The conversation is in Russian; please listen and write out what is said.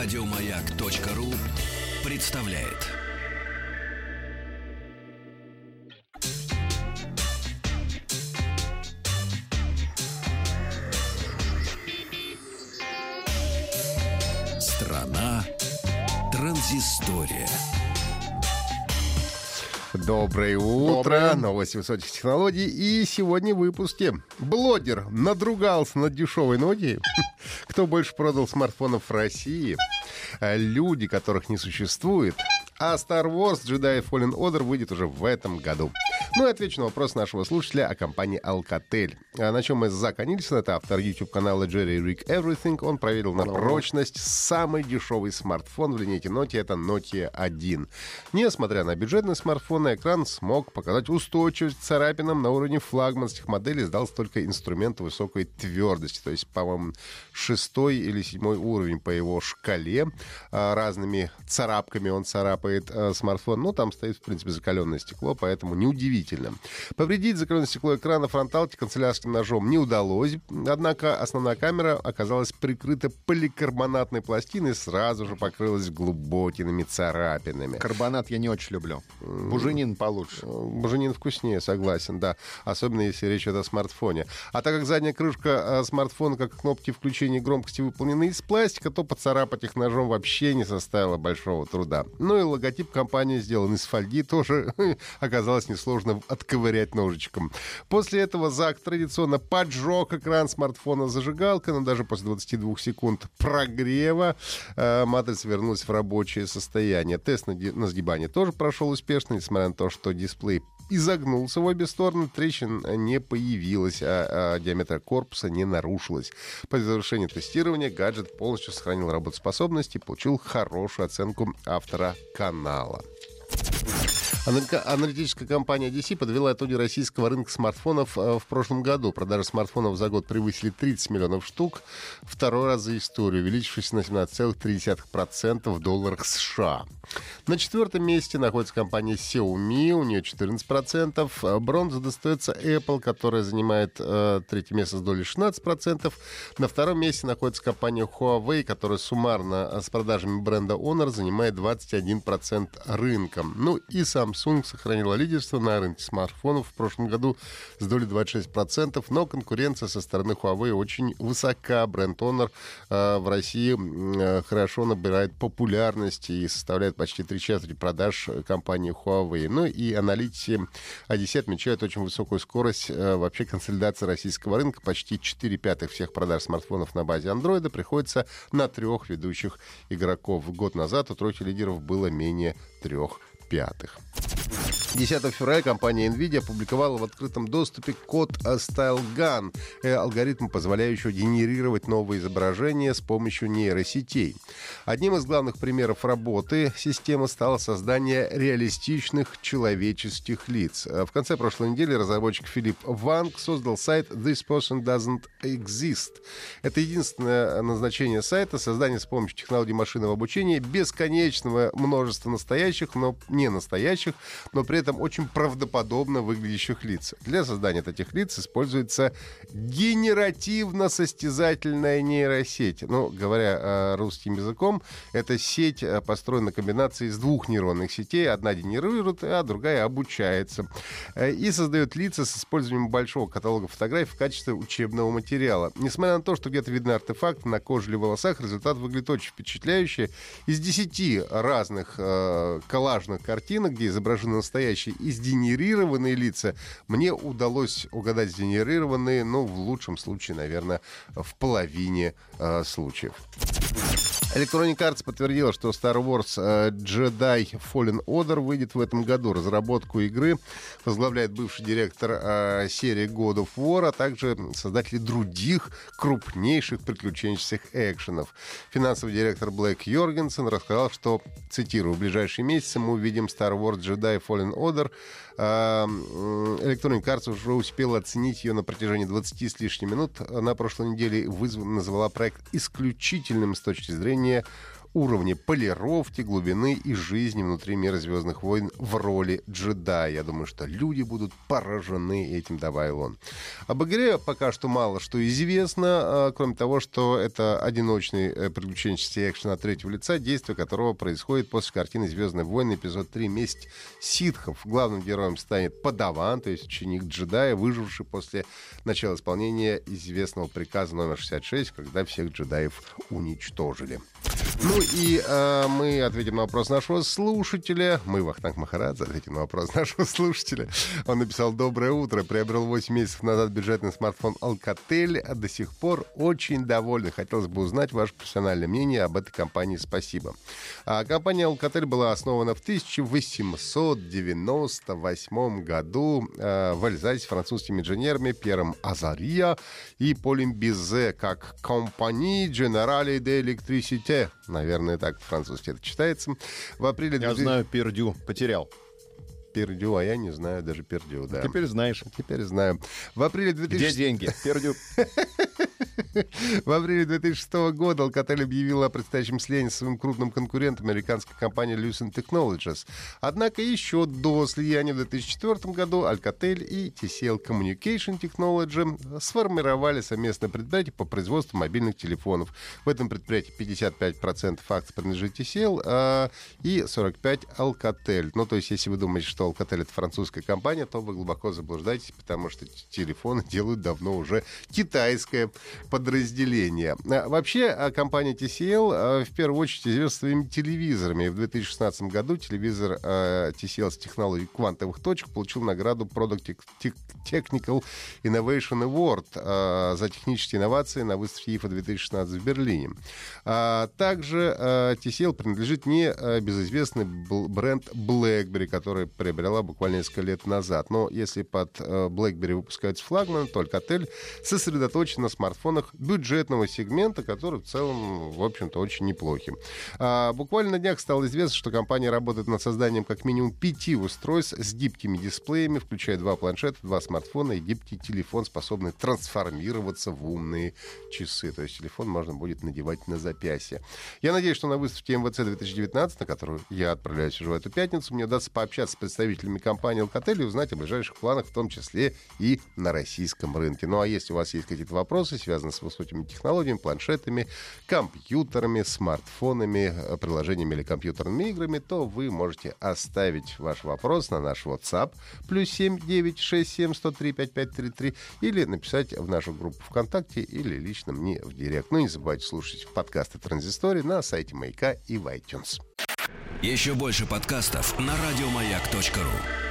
Радиомаяк.ру представляет. Страна транзистория. Доброе утро, новости высоких технологий. И сегодня в выпуске блогер надругался над дешевой Nokia. Кто больше продал смартфонов в России? Люди, которых не существует. А Star Wars Jedi Fallen Order выйдет уже в этом году. Ну и отвечу на вопрос нашего слушателя о компании Alcatel. А на чем мы Зак Анильсон, это автор YouTube-канала Jerry Rick Everything. Он проверил на прочность самый дешевый смартфон в линейке Nokia. Это Nokia 1. Несмотря на бюджетный смартфон, экран смог показать устойчивость царапинам на уровне флагманских моделей. Сдался только инструмент высокой твердости. То есть, по-моему, шестой или седьмой уровень по его шкале. А, разными царапками он царапает а, смартфон. Ну, там стоит, в принципе, закаленное стекло, поэтому неудивительно. Повредить закаленное стекло экрана фронталки канцелярским ножом не удалось. Однако основная камера оказалась прикрыта поликарбонатной пластиной и сразу же покрылась глубокими царапинами. Карбонат я не очень люблю. Буженин получше. Буженин вкуснее, согласен, да. Особенно если речь идет о смартфоне. А так как задняя крышка э, смартфона, как кнопки включения громкости выполнены из пластика, то поцарапать их ножом вообще не составило большого труда. Ну и логотип компании сделан из фольги, тоже оказалось несложно отковырять ножичком. После этого Зак традиционно поджег экран смартфона зажигалкой, но даже после 22 секунд прогрева э, матрица вернулась в рабочее состояние. Тест на, на сгибание тоже прошел успешно, несмотря на то, что дисплей изогнулся в обе стороны, трещин не появилось, а, а диаметр корпуса не нарушилось. По завершении тестирования гаджет полностью сохранил работоспособность и получил хорошую оценку автора канала. Аналитическая компания DC подвела итоги российского рынка смартфонов э, в прошлом году. Продажи смартфонов за год превысили 30 миллионов штук, второй раз за историю, увеличившись на 17,3% в долларах США. На четвертом месте находится компания Xiaomi, у нее 14%. Э, Бронза достается Apple, которая занимает э, третье место с долей 16%. На втором месте находится компания Huawei, которая суммарно э, с продажами бренда Honor занимает 21% рынка. Ну и Samsung сохранила лидерство на рынке смартфонов в прошлом году с долей 26%, но конкуренция со стороны Huawei очень высока. Бренд Honor э, в России э, хорошо набирает популярность и составляет почти три четверти продаж э, компании Huawei. Ну и аналитики ADC отмечают очень высокую скорость э, вообще консолидации российского рынка. Почти 4 пятых всех продаж смартфонов на базе Android приходится на трех ведущих игроков. Год назад у тройки лидеров было менее трех пятых. 10 февраля компания NVIDIA опубликовала в открытом доступе код э, StyleGAN, э, алгоритм, позволяющий генерировать новые изображения с помощью нейросетей. Одним из главных примеров работы системы стало создание реалистичных человеческих лиц. Э, В конце прошлой недели разработчик Филипп Ванг создал сайт This Person Doesn't Exist. Это единственное назначение сайта — создание с помощью технологий машинного обучения бесконечного множества настоящих, но не настоящих, но при этом очень правдоподобно выглядящих лиц. Для создания таких лиц используется генеративно-состязательная нейросеть. Ну, говоря э, русским языком, эта сеть э, построена на комбинации из двух нейронных сетей. Одна генерирует, а другая обучается. Э, и создает лица с использованием большого каталога фотографий в качестве учебного материала. Несмотря на то, что где-то видны артефакты на коже или волосах, результат выглядит очень впечатляюще. Из десяти разных э, коллажных картинок, где изображены настоящие и сгенерированные лица, мне удалось угадать сгенерированные, ну, в лучшем случае, наверное, в половине э, случаев. Electronic Arts подтвердила, что Star Wars э, Jedi Fallen Order выйдет в этом году. Разработку игры возглавляет бывший директор э, серии God of War, а также создатели других крупнейших приключенческих экшенов. Финансовый директор Блэк Йоргенсен рассказал, что, цитирую, в ближайшие месяцы мы увидим Star Wars Jedi Fallen Order. Э, Electronic Arts уже успела оценить ее на протяжении 20 с лишним минут. На прошлой неделе вызван, назвала проект исключительным с точки зрения движение уровне полировки, глубины и жизни внутри мира «Звездных войн» в роли джедая. Я думаю, что люди будут поражены этим, добавил он. Об игре пока что мало что известно, а, кроме того, что это одиночный э, приключенческий экшен от третьего лица, действие которого происходит после картины «Звездные войны» эпизод 3 «Месть ситхов». Главным героем станет Падаван, то есть ученик джедая, выживший после начала исполнения известного приказа номер 66, когда всех джедаев уничтожили. Ну и э, мы ответим на вопрос нашего слушателя. Мы, Вахтанг Махарадзе, ответим на вопрос нашего слушателя. Он написал «Доброе утро. Приобрел 8 месяцев назад бюджетный смартфон Alcatel. А до сих пор очень доволен. Хотелось бы узнать ваше профессиональное мнение об этой компании. Спасибо». А, компания Alcatel была основана в 1898 году э, в Альзасе французскими инженерами Пьером Азария и Полем Бизе как «Компании Generale de Electricité» Наверное, так по-французски это читается. В апреле... Я 2000... знаю, Пердю. Потерял. Пердю, а я не знаю даже Пердю, да. Теперь знаешь. Теперь знаю. В апреле 2000... Где деньги? Пердю. В апреле 2006 года Alcatel объявила о предстоящем слиянии с своим крупным конкурентом, американской компанией Lucent Technologies. Однако еще до слияния в 2004 году Alcatel и TCL Communication Technology сформировали совместное предприятие по производству мобильных телефонов. В этом предприятии 55% акций принадлежит TCL а, и 45% Alcatel. Ну, то есть, если вы думаете, что Alcatel — это французская компания, то вы глубоко заблуждаетесь, потому что телефоны делают давно уже китайское подразделения. А, вообще, а, компания TCL а, в первую очередь известна своими телевизорами. В 2016 году телевизор TCL с технологией квантовых точек получил награду Product Technical Innovation Award за технические инновации на выставке IFA 2016 в Берлине. Также TCL принадлежит не безызвестный бренд BlackBerry, который приобрела буквально несколько лет назад. Но если под BlackBerry выпускаются флагманы, только отель сосредоточен на смартфонах смартфонах бюджетного сегмента, который в целом, в общем-то, очень неплохим. А, буквально на днях стало известно, что компания работает над созданием как минимум пяти устройств с гибкими дисплеями, включая два планшета, два смартфона и гибкий телефон, способный трансформироваться в умные часы. То есть телефон можно будет надевать на запястье. Я надеюсь, что на выставке МВЦ 2019, на которую я отправляюсь уже в эту пятницу, мне удастся пообщаться с представителями компании Alcatel и узнать о ближайших планах, в том числе и на российском рынке. Ну а если у вас есть какие-то вопросы, связанные с высокими технологиями, планшетами, компьютерами, смартфонами, э, приложениями или компьютерными играми, то вы можете оставить ваш вопрос на наш WhatsApp плюс 7 967 103 5533 или написать в нашу группу ВКонтакте или лично мне в Директ. Ну и не забывайте слушать подкасты Транзистории на сайте Маяка и в iTunes. Еще больше подкастов на радиомаяк.ру